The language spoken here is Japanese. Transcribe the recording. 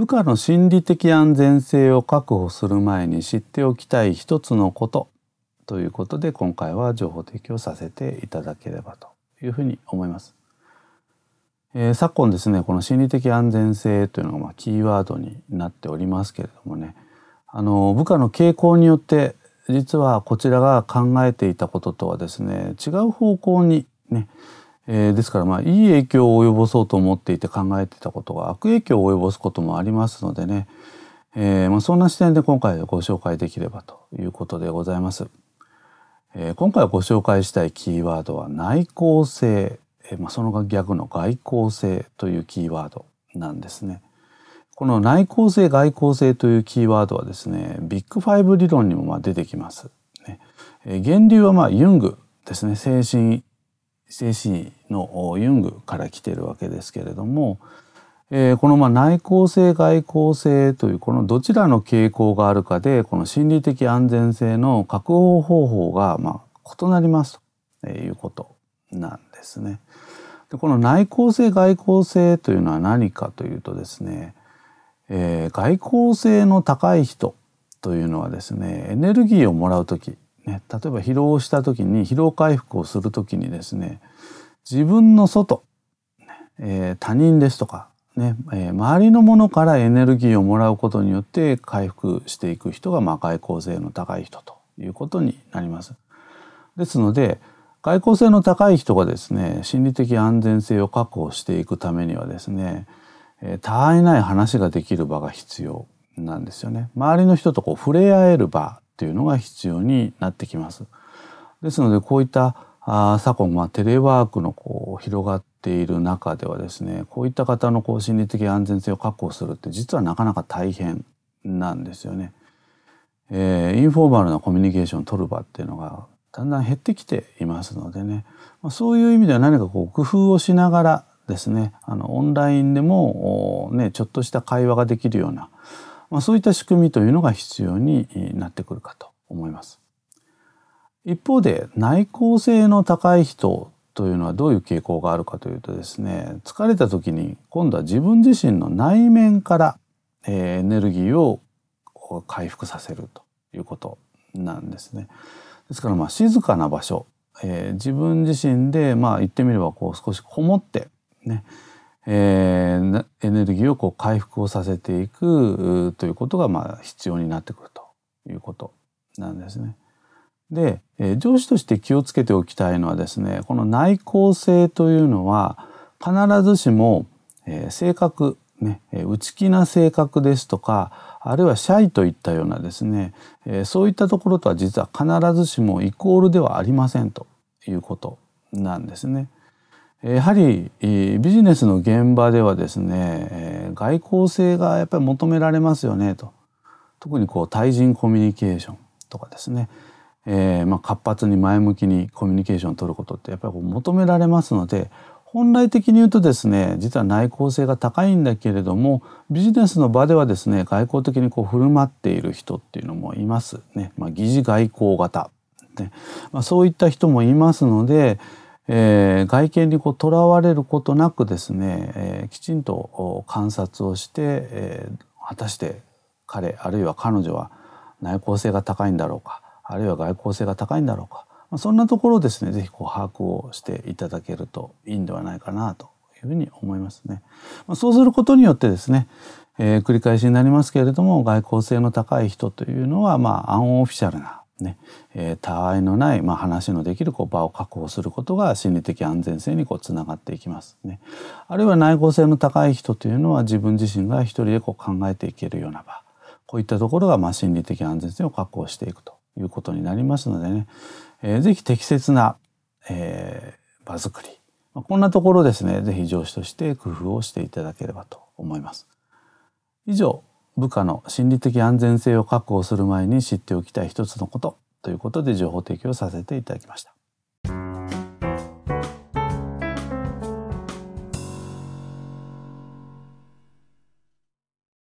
部下の心理的安全性を確保する前に知っておきたい一つのことということで今回は情報提供させていただければというふうに思います。えー、昨今ですねこの心理的安全性というのがまキーワードになっておりますけれどもねあの部下の傾向によって実はこちらが考えていたこととはですね違う方向にね、えー、ですからまあいい影響を及ぼそうと思っていて考えてたことが悪影響を及ぼすこともありますのでね、えー、まあそんな視点で今回ご紹介できればということでございます。えー、今回ご紹介したいキーワードは内向性えまあ、その逆の外交性というキーワードなんですね。この内向性外交性というキーワードはですねビッグファイブ理論にもまあ出てきます。ね、え源流はまあユングですね精神精神のユングから来てるわけですけれども、えー、このま内向性外向性というこのどちらの傾向があるかでこの心理的安全性の確保方法がま異なりますということなんですね。でこの内向性外向性というのは何かというとですね、えー、外向性の高い人というのはですねエネルギーをもらう時、ね、例えば疲労した時に疲労回復をする時にですね自分の外、えー、他人ですとかね、えー、周りのものからエネルギーをもらうことによって回復していく人が、まあ、外向性の高い人ということになります。ですので外交性の高い人がですね心理的安全性を確保していくためにはですねえ他愛ない話ができる場が必要なんですよね。周りの人とこう触れ合える場っていうのが必要になってきます。ですのでこういったあ昨今、まあ、テレワークのこう広がっている中ではですねこういった方のこう心理的安全性を確保するって実はなかなか大変なんですよね。えー、インフォーマルなコミュニケーションを取る場っていうのがだんだん減ってきていますのでね、まあ、そういう意味では何かこう工夫をしながらですねあのオンラインでも、ね、ちょっとした会話ができるような、まあ、そういった仕組みというのが必要になってくるかと思います。一方で内向性の高い人というのはどういう傾向があるかというとですね疲れた時に今度は自分自身の内面から、エネルギーを回復させるということなんですね。ですからまあ静かな場所、えー、自分自身でまあ言ってみればこう少しこもってね、えー、エネルギーをこう回復をさせていくということがまあ必要になってくるということなんですね。で、えー、上司として気をつけておきたいのはですねこの内向性というのは必ずしも、えー、性格ね、内気な性格ですとかあるいはシャイといったようなですね、えそういったところとは実は必ずしもイコールではありませんということなんですね。やはりビジネスの現場ではですね外交性がやっぱり求められますよねと。特にこう対人コミュニケーションとかですね、えー、まあ活発に前向きにコミュニケーションを取ることってやっぱり求められますので本来的に言うとですね実は内向性が高いんだけれどもビジネスの場ではですね外交的にこう振る舞っている人っていうのもいますね、まあ、疑似外交型、ね。まあ、そういった人もいますので、えー、外見にこうとらわれることなくですね、えー、きちんと観察をして、えー、果たして彼あるいは彼女は内向性が高いんだろうかあるいは外交性が高いんだろうかまあ、そんなところをですね是非こう把握をしていただけるといいんではないかなというふうに思いますね。まあ、そうすることによってですね、えー、繰り返しになりますけれども外交性の高い人というのはまあアンオフィシャルなね、えー、他愛のない、まあ、話のできるこう場を確保することが心理的安全性にこうつながっていきます。ね。あるいは内向性の高い人というのは自分自身が一人でこう考えていけるような場。こういったところがまあ心理的安全性を確保していくということになりますのでね、えー、ぜひ適切な、えー、場作り、まあ、こんなところですね。ぜひ上司として工夫をしていただければと思います。以上部下の心理的安全性を確保する前に知っておきたい一つのことということで情報提供させていただきました。